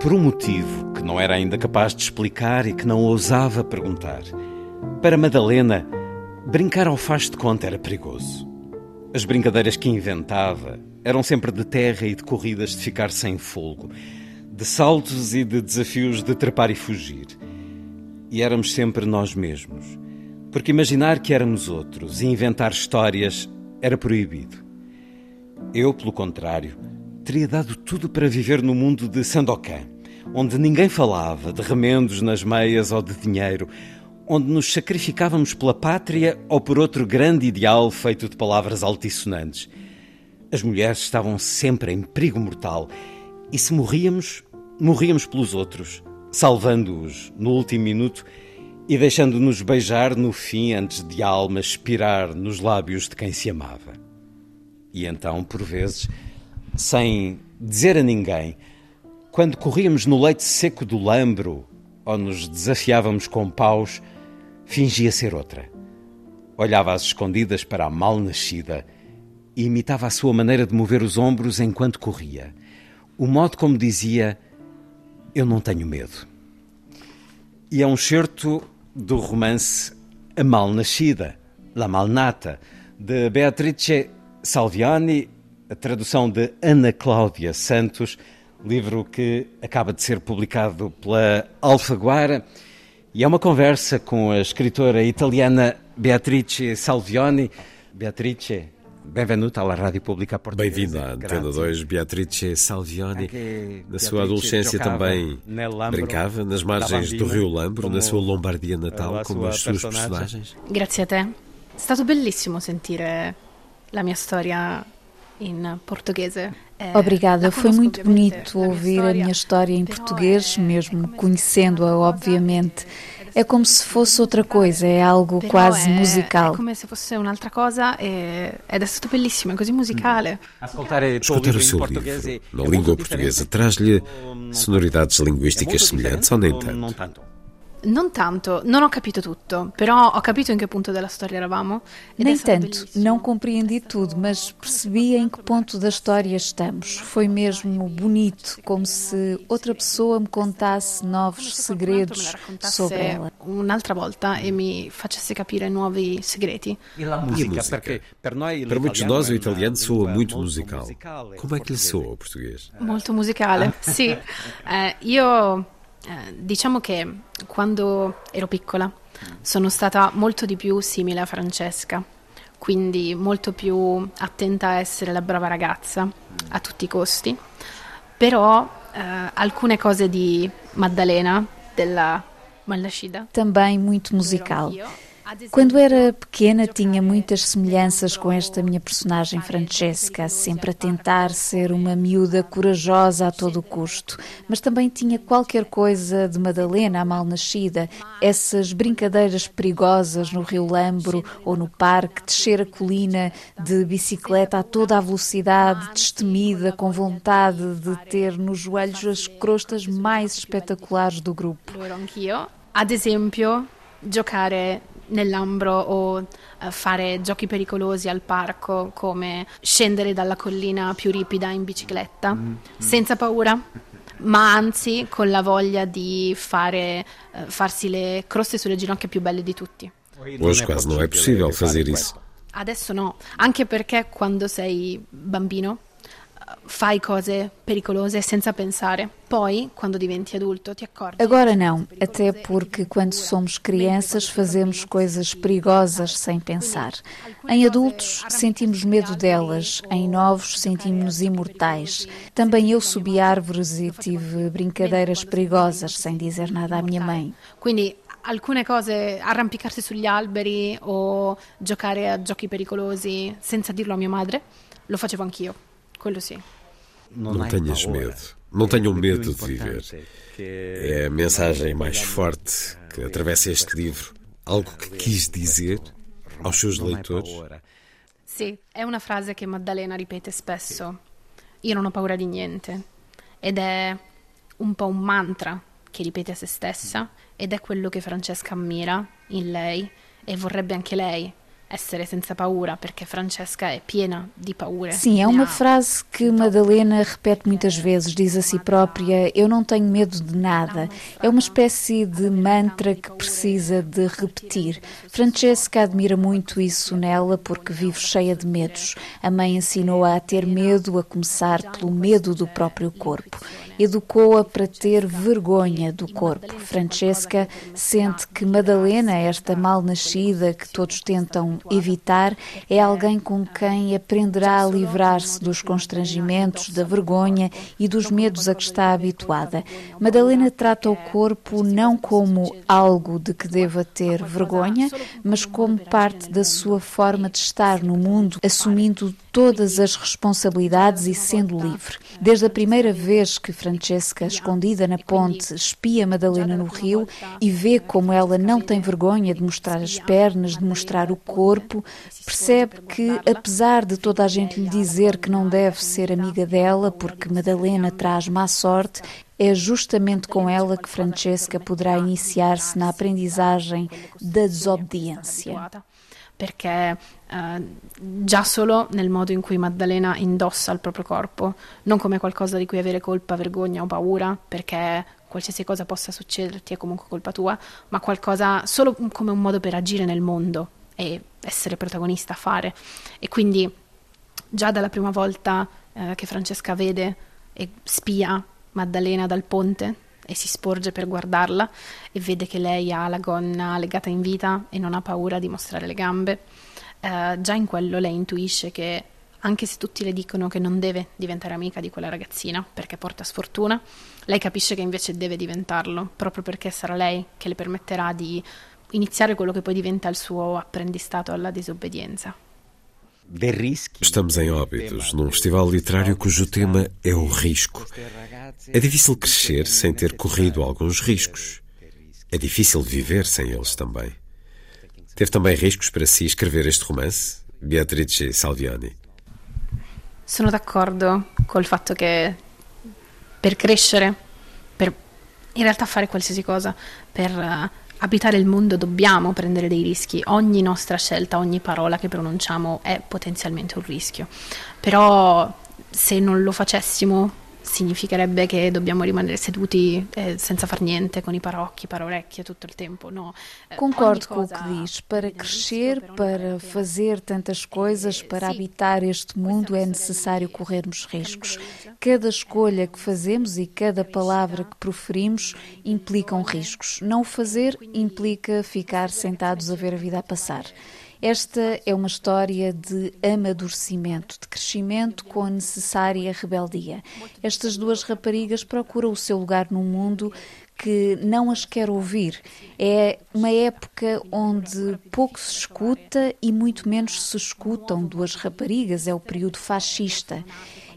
Por um motivo que não era ainda capaz de explicar e que não ousava perguntar. Para Madalena, brincar ao faz de conta era perigoso. As brincadeiras que inventava eram sempre de terra e de corridas de ficar sem folgo, de saltos e de desafios de trepar e fugir. E éramos sempre nós mesmos, porque imaginar que éramos outros e inventar histórias era proibido. Eu, pelo contrário, teria dado tudo para viver no mundo de Sandokan, onde ninguém falava de remendos nas meias ou de dinheiro, onde nos sacrificávamos pela pátria ou por outro grande ideal feito de palavras altissonantes. As mulheres estavam sempre em perigo mortal e se morríamos, morríamos pelos outros, salvando-os no último minuto e deixando-nos beijar no fim antes de a alma expirar nos lábios de quem se amava. E então, por vezes, sem dizer a ninguém, quando corríamos no leite seco do lambro ou nos desafiávamos com paus, fingia ser outra. Olhava às escondidas para a mal-nascida e imitava a sua maneira de mover os ombros enquanto corria. O modo como dizia: Eu não tenho medo. E é um certo do romance A Mal-Nascida, La Malnata, de Beatrice Salviani a tradução de Ana Cláudia Santos, livro que acaba de ser publicado pela Alfaguara, e é uma conversa com a escritora italiana Beatrice Salvioni. Beatrice, Benvenuta alla Rádio Pública Portuguesa. Bem-vinda à Antena 2, Beatrice Salvioni. Na sua adolescência também brincava nas margens do Rio Lambro, na sua Lombardia natal, como as suas personagens? Grazie a te. È stato bellissimo sentire la mia storia in portoghese. Obrigada, foi muito bonito ouvir a minha história em português, mesmo conhecendo-a, obviamente. É como se fosse outra coisa, é algo quase musical. É como se fosse un'altra cosa ed è stato bellissimo, è così musicale. Escutar o seu livro na língua portuguesa traz-lhe sonoridades linguísticas semelhantes ou nem tanto? Non tanto, non ho capito tutto, però ho capito in che punto della storia eravamo. Nem tanto, não compreendi tudo, mas percebi em que ponto da história estamos. Foi mesmo bonito, como se outra pessoa me contasse novos segredos sobre ela. Un'altra volta e mi facesse capire nuovi segreti. E a música? Para muitos de nós o italiano soa muito musical. Como é que lhe soa o português? Molto musicale, sì. Eh, io Eh, diciamo che quando ero piccola sono stata molto di più simile a Francesca, quindi molto più attenta a essere la brava ragazza a tutti i costi, però eh, alcune cose di Maddalena, della Malnascida. Também muito musical. Quando era pequena tinha muitas semelhanças com esta minha personagem Francesca, sempre a tentar ser uma miúda corajosa a todo custo, mas também tinha qualquer coisa de Madalena, a mal-nascida, essas brincadeiras perigosas no Rio Lambro ou no parque, descer a colina de bicicleta a toda a velocidade, destemida, com vontade de ter nos joelhos as crostas mais espetaculares do grupo. Ad esempio, giocare nell'ambro o fare giochi pericolosi al parco come scendere dalla collina più ripida in bicicletta mm, mm. senza paura ma anzi con la voglia di fare, farsi le croste sulle ginocchia più belle di tutti. Hoje quase não é possível fazer isso. Adesso no, anche perché quando sei bambino fai cose pericolose senza pensare. Poi, quando diventi adulto, ti accorgi. Agora não, até porque quando somos crianças fazemos coisas perigosas sem pensar. Em adultos sentimos medo delas, em novos sentimos-nos imortais. Também eu subi árvores e tive brincadeiras perigosas sem dizer nada à minha mãe. Quindi alcune cose, arrampicarsi sugli alberi o giocare a giochi pericolosi senza dirlo a mia madre, lo facevo anch'io, quello sì. Não tenhas medo, não tenham medo de viver. É a mensagem mais forte que atravessa este livro. Algo que quis dizer aos seus leitores. Sì, è una frase che Maddalena ripete spesso. Io non ho paura di niente. Ed è un po' un mantra che ripete a se stessa ed è quello che Francesca ammira in lei e vorrebbe anche lei essere senza paura, perché Francesca é piena de paura. Sim, é uma frase que Madalena repete muitas vezes, diz a si própria: Eu não tenho medo de nada. É uma espécie de mantra que precisa de repetir. Francesca admira muito isso nela porque vive cheia de medos. A mãe ensinou-a a ter medo, a começar pelo medo do próprio corpo. Educou-a para ter vergonha do corpo. Francesca sente que Madalena, esta mal-nascida que todos tentam evitar é alguém com quem aprenderá a livrar-se dos constrangimentos, da vergonha e dos medos a que está habituada. Madalena trata o corpo não como algo de que deva ter vergonha, mas como parte da sua forma de estar no mundo, assumindo todas as responsabilidades e sendo livre. Desde a primeira vez que Francesca, escondida na ponte, espia Madalena no rio e vê como ela não tem vergonha de mostrar as pernas, de mostrar o corpo, percebe que, apesar de toda a gente lhe dizer que não deve ser amiga dela porque Madalena traz má sorte, é justamente com ela que Francesca poderá iniciar-se na aprendizagem da desobediência. Perché eh, già solo nel modo in cui Maddalena indossa il proprio corpo, non come qualcosa di cui avere colpa, vergogna o paura, perché qualsiasi cosa possa succederti è comunque colpa tua, ma qualcosa solo come un modo per agire nel mondo e essere protagonista, fare. E quindi già dalla prima volta eh, che Francesca vede e spia Maddalena dal ponte e si sporge per guardarla e vede che lei ha la gonna legata in vita e non ha paura di mostrare le gambe. Eh, già in quello lei intuisce che anche se tutti le dicono che non deve diventare amica di quella ragazzina perché porta sfortuna, lei capisce che invece deve diventarlo, proprio perché sarà lei che le permetterà di iniziare quello che poi diventa il suo apprendistato alla disobbedienza. Estamos em Óbidos, num festival literário cujo tema é o risco. É difícil crescer sem ter corrido alguns riscos. É difícil viver sem eles também. Teve também riscos para si escrever este romance, Beatrice Salviani? Sono d'accordo col fatto che per crescere, per in realtà fare qualsiasi cosa, per uh, abitare il mondo dobbiamo prendere dei rischi, ogni nostra scelta, ogni parola che pronunciamo è potenzialmente un rischio, però se non lo facessimo significherebbe che dobbiamo rimanere seduti eh, senza far niente, com i parocchi, parorecchie tutto il tempo. No. Eh, Concordo com o que diz. Para crescer, para fazer tantas coisas, para habitar este mundo, é necessário corrermos riscos. Cada escolha que fazemos e cada palavra que proferimos implicam riscos. Não o fazer implica ficar sentados a ver a vida a passar. Esta é uma história de amadurecimento, de crescimento com a necessária rebeldia. Estas duas raparigas procuram o seu lugar no mundo que não as quer ouvir. É uma época onde pouco se escuta e muito menos se escutam duas raparigas, é o período fascista.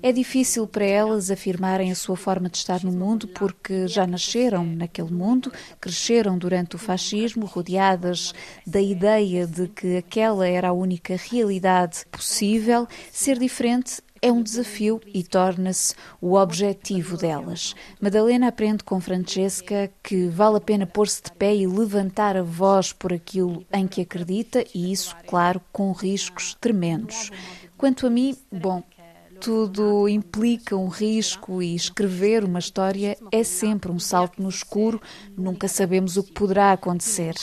É difícil para elas afirmarem a sua forma de estar no mundo porque já nasceram naquele mundo, cresceram durante o fascismo, rodeadas da ideia de que aquela era a única realidade possível. Ser diferente é um desafio e torna-se o objetivo delas. Madalena aprende com Francesca que vale a pena pôr-se de pé e levantar a voz por aquilo em que acredita, e isso, claro, com riscos tremendos. Quanto a mim, bom, tudo implica um risco e escrever uma história é sempre um salto no escuro, nunca sabemos o que poderá acontecer.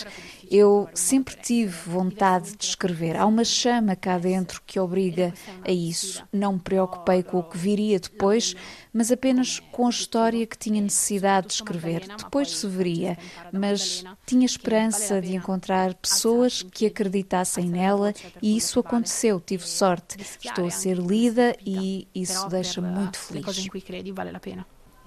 Eu sempre tive vontade de escrever. Há uma chama cá dentro que obriga a isso. Não me preocupei com o que viria depois, mas apenas com a história que tinha necessidade de escrever. Depois se veria, mas tinha esperança de encontrar pessoas que acreditassem nela e isso aconteceu. Tive sorte. Estou a ser lida e isso deixa-me muito feliz.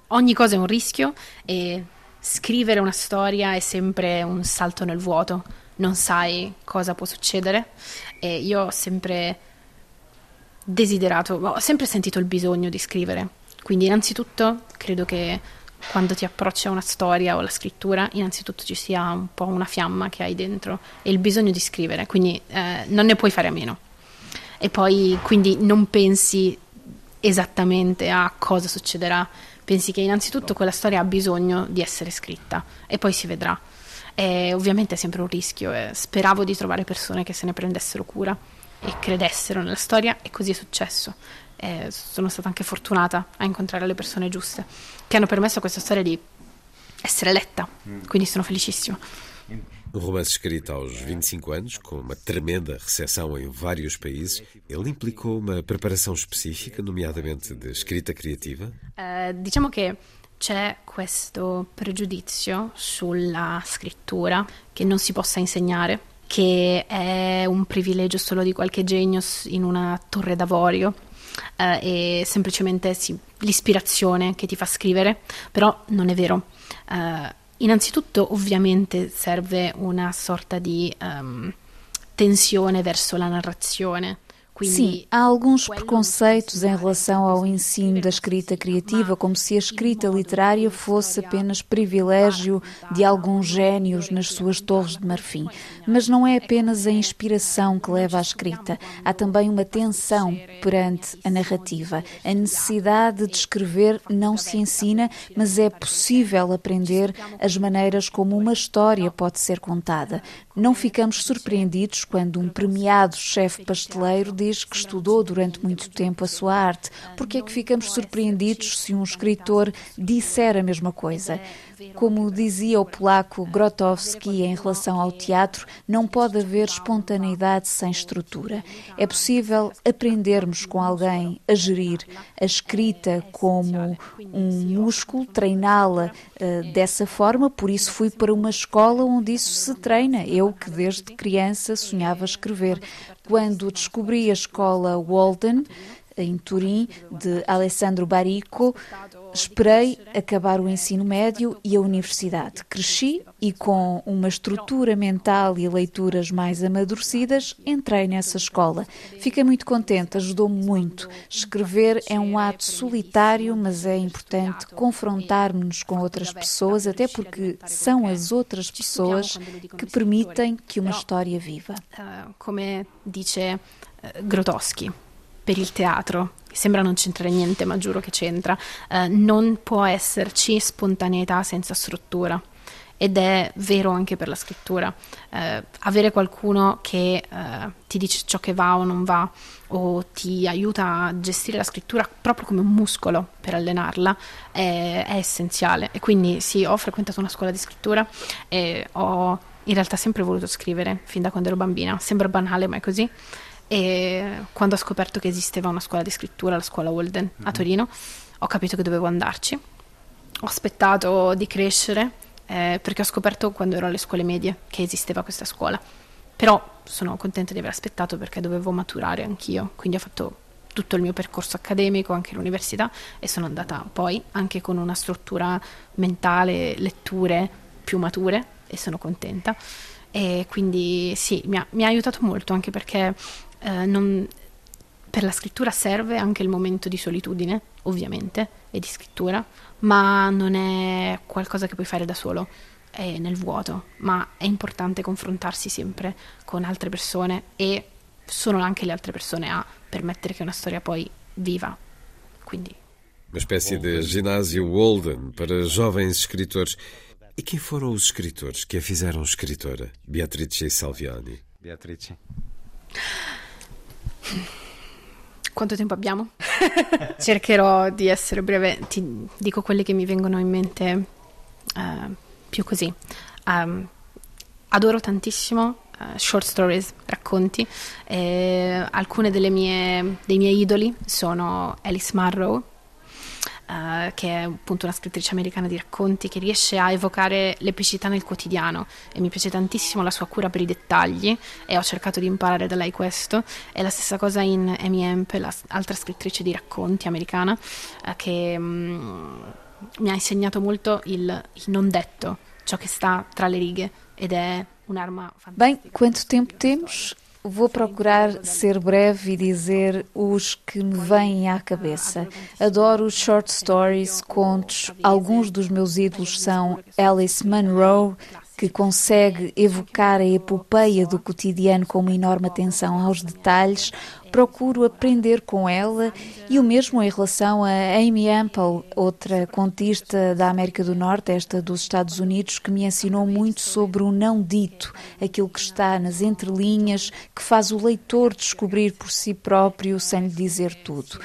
Ogni cosa è un rischio e scrivere una storia è sempre un salto nel vuoto, non sai cosa può succedere e io ho sempre desiderato, ho sempre sentito il bisogno di scrivere. Quindi innanzitutto credo che quando ti approcci a una storia o alla scrittura, innanzitutto ci sia un po' una fiamma che hai dentro e il bisogno di scrivere, quindi eh, non ne puoi fare a meno. E poi quindi non pensi esattamente a cosa succederà, pensi che innanzitutto quella storia ha bisogno di essere scritta e poi si vedrà. E ovviamente è sempre un rischio e speravo di trovare persone che se ne prendessero cura e credessero nella storia e così è successo. E sono stata anche fortunata a incontrare le persone giuste che hanno permesso a questa storia di essere letta, mm. quindi sono felicissima. Um romance escrito aos 25 anos, com uma tremenda recepção em vários países, ele implicou uma preparação específica, nomeadamente de escrita criativa? Uh, diciamo che c'è questo pregiudizio sulla scrittura che non si possa insegnare, che è un privilegio solo di qualche genio in una torre d'avorio. Uh, e semplicemente sì, l'ispirazione che ti fa scrivere, però non è vero. Uh, Innanzitutto ovviamente serve una sorta di um, tensione verso la narrazione, Sim, há alguns preconceitos em relação ao ensino da escrita criativa, como se a escrita literária fosse apenas privilégio de alguns gênios nas suas torres de marfim. Mas não é apenas a inspiração que leva à escrita, há também uma tensão perante a narrativa. A necessidade de escrever não se ensina, mas é possível aprender as maneiras como uma história pode ser contada. Não ficamos surpreendidos quando um premiado chefe pasteleiro diz que estudou durante muito tempo a sua arte. Porque é que ficamos surpreendidos se um escritor disser a mesma coisa? Como dizia o polaco Grotowski em relação ao teatro, não pode haver espontaneidade sem estrutura. É possível aprendermos com alguém a gerir a escrita como um músculo, treiná-la uh, dessa forma, por isso fui para uma escola onde isso se treina. Eu que desde criança sonhava escrever. Quando descobri a escola Walden, em Turim, de Alessandro Barico, esperei acabar o ensino médio e a universidade. Cresci e, com uma estrutura mental e leituras mais amadurecidas, entrei nessa escola. Fiquei muito contente, ajudou-me muito. Escrever é um ato solitário, mas é importante confrontarmos com outras pessoas, até porque são as outras pessoas que permitem que uma história viva. Como dice Grotowski. per il teatro, sembra non c'entrare niente, ma giuro che c'entra, eh, non può esserci spontaneità senza struttura. Ed è vero anche per la scrittura. Eh, avere qualcuno che eh, ti dice ciò che va o non va, o ti aiuta a gestire la scrittura proprio come un muscolo per allenarla, è, è essenziale. E quindi sì, ho frequentato una scuola di scrittura e ho in realtà sempre voluto scrivere fin da quando ero bambina. Sembra banale, ma è così. E quando ho scoperto che esisteva una scuola di scrittura, la scuola Walden a mhm. Torino, ho capito che dovevo andarci. Ho aspettato di crescere eh, perché ho scoperto quando ero alle scuole medie che esisteva questa scuola. Però sono contenta di aver aspettato perché dovevo maturare anch'io, quindi ho fatto tutto il mio percorso accademico, anche l'università e sono andata poi anche con una struttura mentale, letture più mature e sono contenta. E quindi sì, mi ha, mi ha aiutato molto anche perché eh, non, per la scrittura serve anche il momento di solitudine, ovviamente, e di scrittura, ma non è qualcosa che puoi fare da solo, è nel vuoto, ma è importante confrontarsi sempre con altre persone e sono anche le altre persone a permettere che una storia poi viva. Quindi uma espécie de ginásio Walden para jovens escritores. E quem foram os escritores que a fizeram escritora? Beatrice Salviani. Beatrice. Quanto tempo abbiamo? Cercherò di essere breve, ti dico quelle che mi vengono in mente uh, più così. Um, adoro tantissimo uh, short stories, racconti. Eh, alcune mie, dei miei idoli sono Alice Marrow, uh, che è appunto una scrittrice americana di racconti che riesce a evocare l'epicità nel quotidiano e mi piace tantissimo la sua cura per i dettagli e ho cercato di imparare da lei questo. È la stessa cosa in Amy Hemp, l'altra scrittrice di racconti americana, uh, che... Um, mi ha insegnato molto il, il non detto, ciò che sta tra le righe ed è un'arma fantastica. Bem, quanto tempo temos? Vou procurar ser breve e dizer os que me vêm à cabeça. Adoro short stories, contos. Alguns dos meus ídolos são Alice Munro, que consegue evocar a epopeia do cotidiano com uma enorme atenção aos detalhes, procuro aprender com ela e o mesmo em relação a Amy Ample, outra contista da América do Norte, esta dos Estados Unidos, que me ensinou muito sobre o não dito, aquilo que está nas entrelinhas, que faz o leitor descobrir por si próprio sem lhe dizer tudo.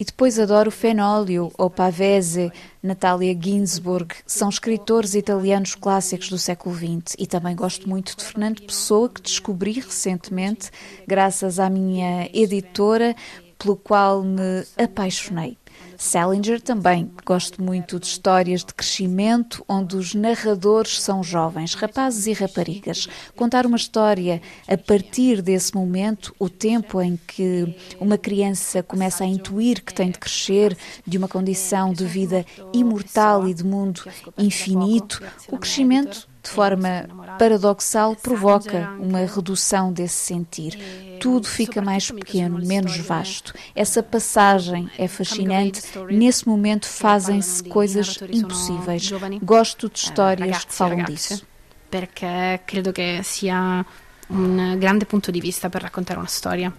E depois adoro Fenólio ou Pavese, Natalia Ginsburg, são escritores italianos clássicos do século XX. E também gosto muito de Fernando Pessoa, que descobri recentemente, graças à minha editora, pelo qual me apaixonei. Salinger também. Gosto muito de histórias de crescimento onde os narradores são jovens, rapazes e raparigas. Contar uma história a partir desse momento, o tempo em que uma criança começa a intuir que tem de crescer de uma condição de vida imortal e de mundo infinito, o crescimento de forma paradoxal, provoca uma redução desse sentir. Tudo fica mais pequeno, menos vasto. Essa passagem é fascinante. Nesse momento fazem-se coisas impossíveis. Gosto de histórias que falam disso. Perché credo che sia un grande punto di vista per raccontare una storia.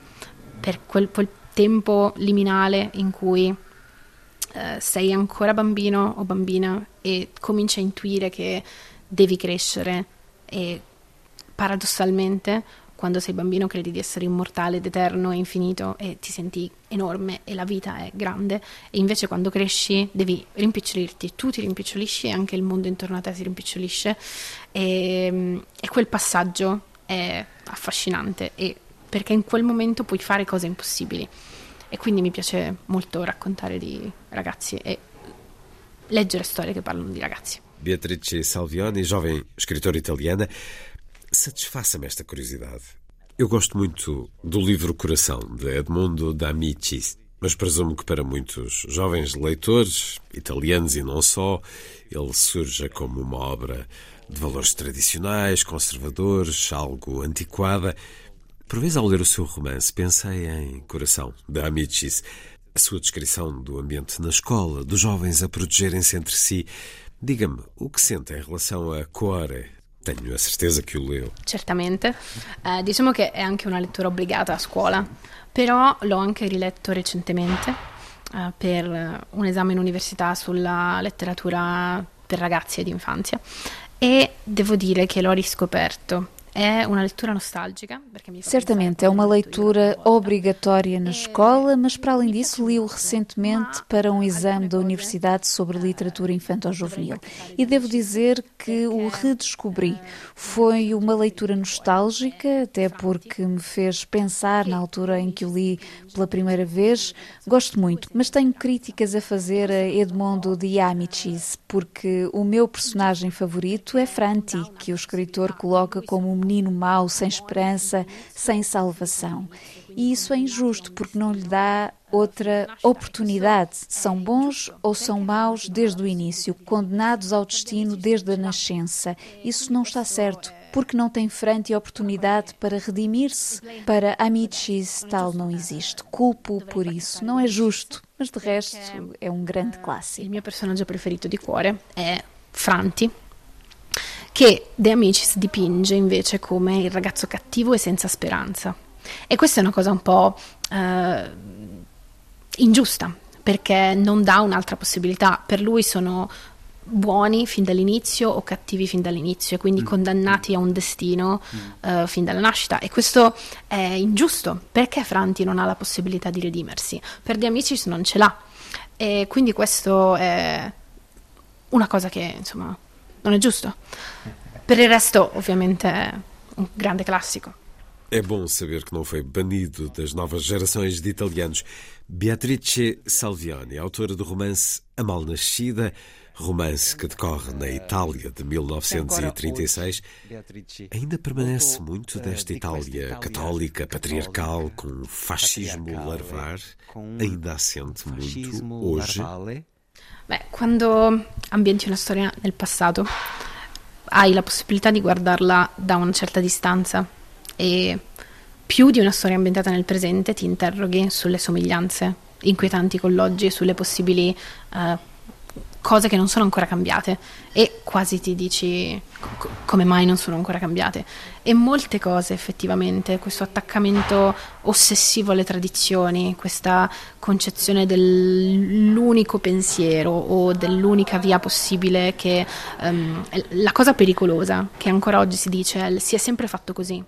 Per quel, quel tempo liminale in cui uh, sei ancora bambino o bambina e cominci a intuire che devi crescere e paradossalmente quando sei bambino credi di essere immortale ed eterno e infinito e ti senti enorme e la vita è grande. E invece quando cresci devi rimpicciolirti, tu ti rimpicciolisci e anche il mondo intorno a te si rimpicciolisce e, e quel passaggio è affascinante e perché in quel momento puoi fare cose impossibili. E quindi mi piace molto raccontare di ragazzi e leggere storie che parlano di ragazzi. Beatrice Salvioni, jovem escritora italiana, satisfaça-me esta curiosidade. Eu gosto muito do livro Coração, de Edmundo D'Amicis, mas presumo que para muitos jovens leitores, italianos e não só, ele surja como uma obra de valores tradicionais, conservadores, algo antiquada. Por vezes, ao ler o seu romance, pensei em Coração, de Amicis, a sua descrição do ambiente na escola, dos jovens a protegerem-se entre si, Diga-me, o que sente em relação a Cuore? Tenho a certeza che lo leu. Certamente, eh, diciamo che è anche una lettura obbligata a scuola, però l'ho anche riletto recentemente eh, per un esame in università sulla letteratura per ragazzi ed infanzia e devo dire che l'ho riscoperto É uma leitura nostálgica. Certamente, é uma leitura obrigatória na escola, mas para além disso, li-o recentemente para um exame da Universidade sobre literatura infantil-juvenil. E devo dizer que o redescobri. Foi uma leitura nostálgica, até porque me fez pensar na altura em que o li pela primeira vez. Gosto muito, mas tenho críticas a fazer a Edmondo de Amicis, porque o meu personagem favorito é Franti, que o escritor coloca como menino mau, sem esperança, sem salvação. E isso é injusto porque não lhe dá outra oportunidade. São bons ou são maus desde o início, condenados ao destino desde a nascença. Isso não está certo, porque não tem frente e oportunidade para redimir-se. Para Amicis, tal não existe. Culpo por isso. Não é justo, mas de resto é um grande clássico. O meu personagem preferido de cuore é Franti, che De Amicis dipinge invece come il ragazzo cattivo e senza speranza. E questa è una cosa un po' eh, ingiusta, perché non dà un'altra possibilità. Per lui sono buoni fin dall'inizio o cattivi fin dall'inizio e quindi mm. condannati a un destino mm. uh, fin dalla nascita e questo è ingiusto perché Franti non ha la possibilità di redimersi per De Amicis non ce l'ha e quindi questo è una cosa che insomma non è giusto. Per il resto, ovviamente, è um grande clássico. É bom saber que não foi banido das novas gerações de italianos. Beatrice Salviani, autora do romance A Mal Nascida, romance que decorre na Itália de 1936, ainda permanece muito desta Itália católica, patriarcal, com fascismo larvar, ainda assente muito hoje Beh, quando ambienti una storia nel passato, hai la possibilità di guardarla da una certa distanza e più di una storia ambientata nel presente ti interroghi sulle somiglianze inquietanti con l'oggi e sulle possibili uh, cose che non sono ancora cambiate. E quasi ti dici co- come mai non sono ancora cambiate? E molte cose effettivamente questo attaccamento ossessivo alle tradizioni questa concezione dell'unico pensiero o dell'unica via possibile che um, la cosa pericolosa che ancora oggi si dice si è sempre fatto così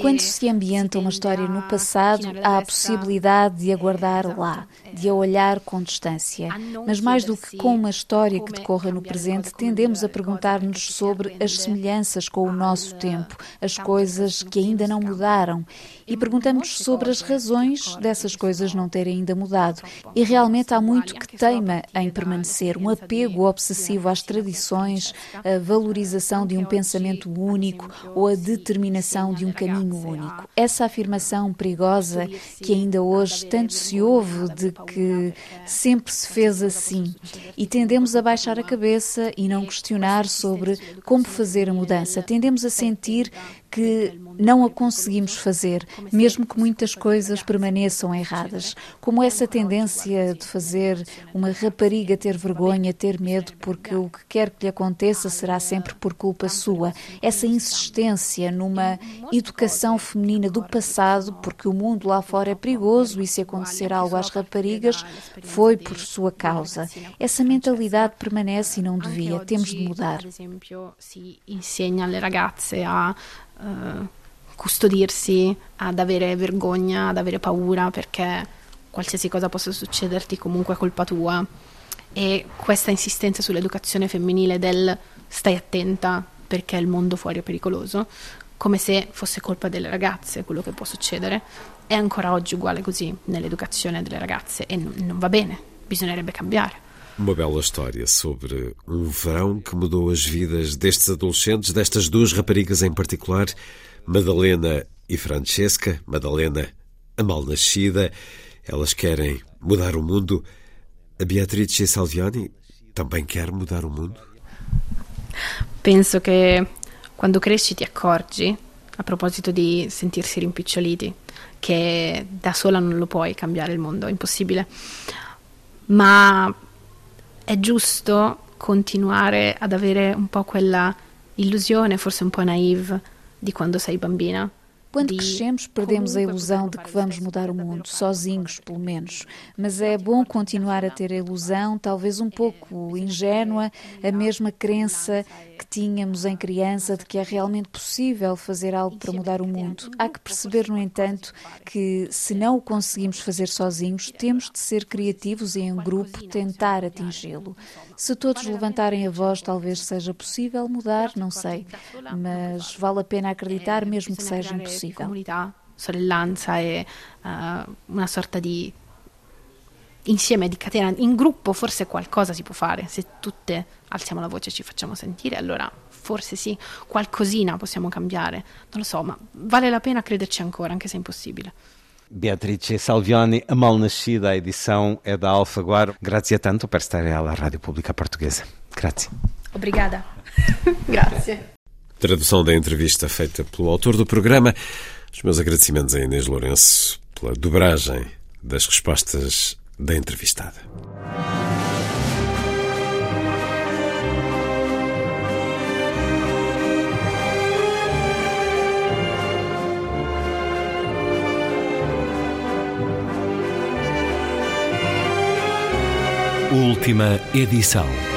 Quando se ambienta uma história no passado, há a possibilidade de aguardar lá, de a olhar com distância. Mas mais do que com uma história que decorra no presente, tendemos a perguntar-nos sobre as semelhanças com o nosso tempo, as coisas que ainda não mudaram. E perguntamos sobre as razões dessas coisas não terem ainda mudado. E realmente há muito que teima em permanecer, um apego obsessivo às tradições, a valorização de um pensamento único ou a determinação de um caminho caminho único. Essa afirmação perigosa que ainda hoje tanto se ouve de que sempre se fez assim e tendemos a baixar a cabeça e não questionar sobre como fazer a mudança. Tendemos a sentir que não a conseguimos fazer, mesmo que muitas coisas permaneçam erradas. Como essa tendência de fazer uma rapariga ter vergonha, ter medo, porque o que quer que lhe aconteça será sempre por culpa sua. Essa insistência numa educação feminina do passado, porque o mundo lá fora é perigoso e se acontecer algo às raparigas, foi por sua causa. Essa mentalidade permanece e não devia. Temos de mudar. Si insegna alle ragazze a uh, custodirsi, ad avere vergogna, ad avere paura perché qualsiasi cosa possa succederti comunque è colpa tua. E questa insistenza sull'educazione femminile del stai attenta perché il mondo fuori è pericoloso, come se fosse colpa delle ragazze quello che può succedere, è ancora oggi uguale così nell'educazione delle ragazze e non, non va bene, bisognerebbe cambiare. Uma bela história sobre um verão que mudou as vidas destes adolescentes, destas duas raparigas em particular, Madalena e Francesca. Madalena, a mal nascida, elas querem mudar o mundo. A Beatrice Salviani também quer mudar o mundo? Penso che quando cresci ti accorgi, a proposito di sentirsi rimpiccioliti, che da sola non lo puoi cambiare il mondo, è impossibile. Ma è giusto continuare ad avere un po' quella illusione, forse un po' naive, di quando sei bambina. Quando crescemos, perdemos a ilusão de que vamos mudar o mundo, sozinhos, pelo menos. Mas é bom continuar a ter a ilusão, talvez um pouco ingênua, a mesma crença que tínhamos em criança de que é realmente possível fazer algo para mudar o mundo. Há que perceber, no entanto, que se não o conseguimos fazer sozinhos, temos de ser criativos e em grupo tentar atingi-lo. Se todos levantarem a voz, talvez seja possível mudar, não sei, mas vale a pena acreditar, mesmo que seja impossível. Comunità, sorellanza e uh, una sorta di insieme di catena, in gruppo forse qualcosa si può fare, se tutte alziamo la voce e ci facciamo sentire, allora forse sì, qualcosina possiamo cambiare, non lo so, ma vale la pena crederci ancora, anche se è impossibile. Beatrice Salviani, a mal nascida, a edição é da Alfaguara. Grazie tanto per stare alla Rádio Pública Portuguesa. Grazie. Obrigada. Grazie. Tradução da entrevista feita pelo autor do programa. Os meus agradecimentos a Inês Lourenço pela dobragem das respostas da entrevistada. Última edição.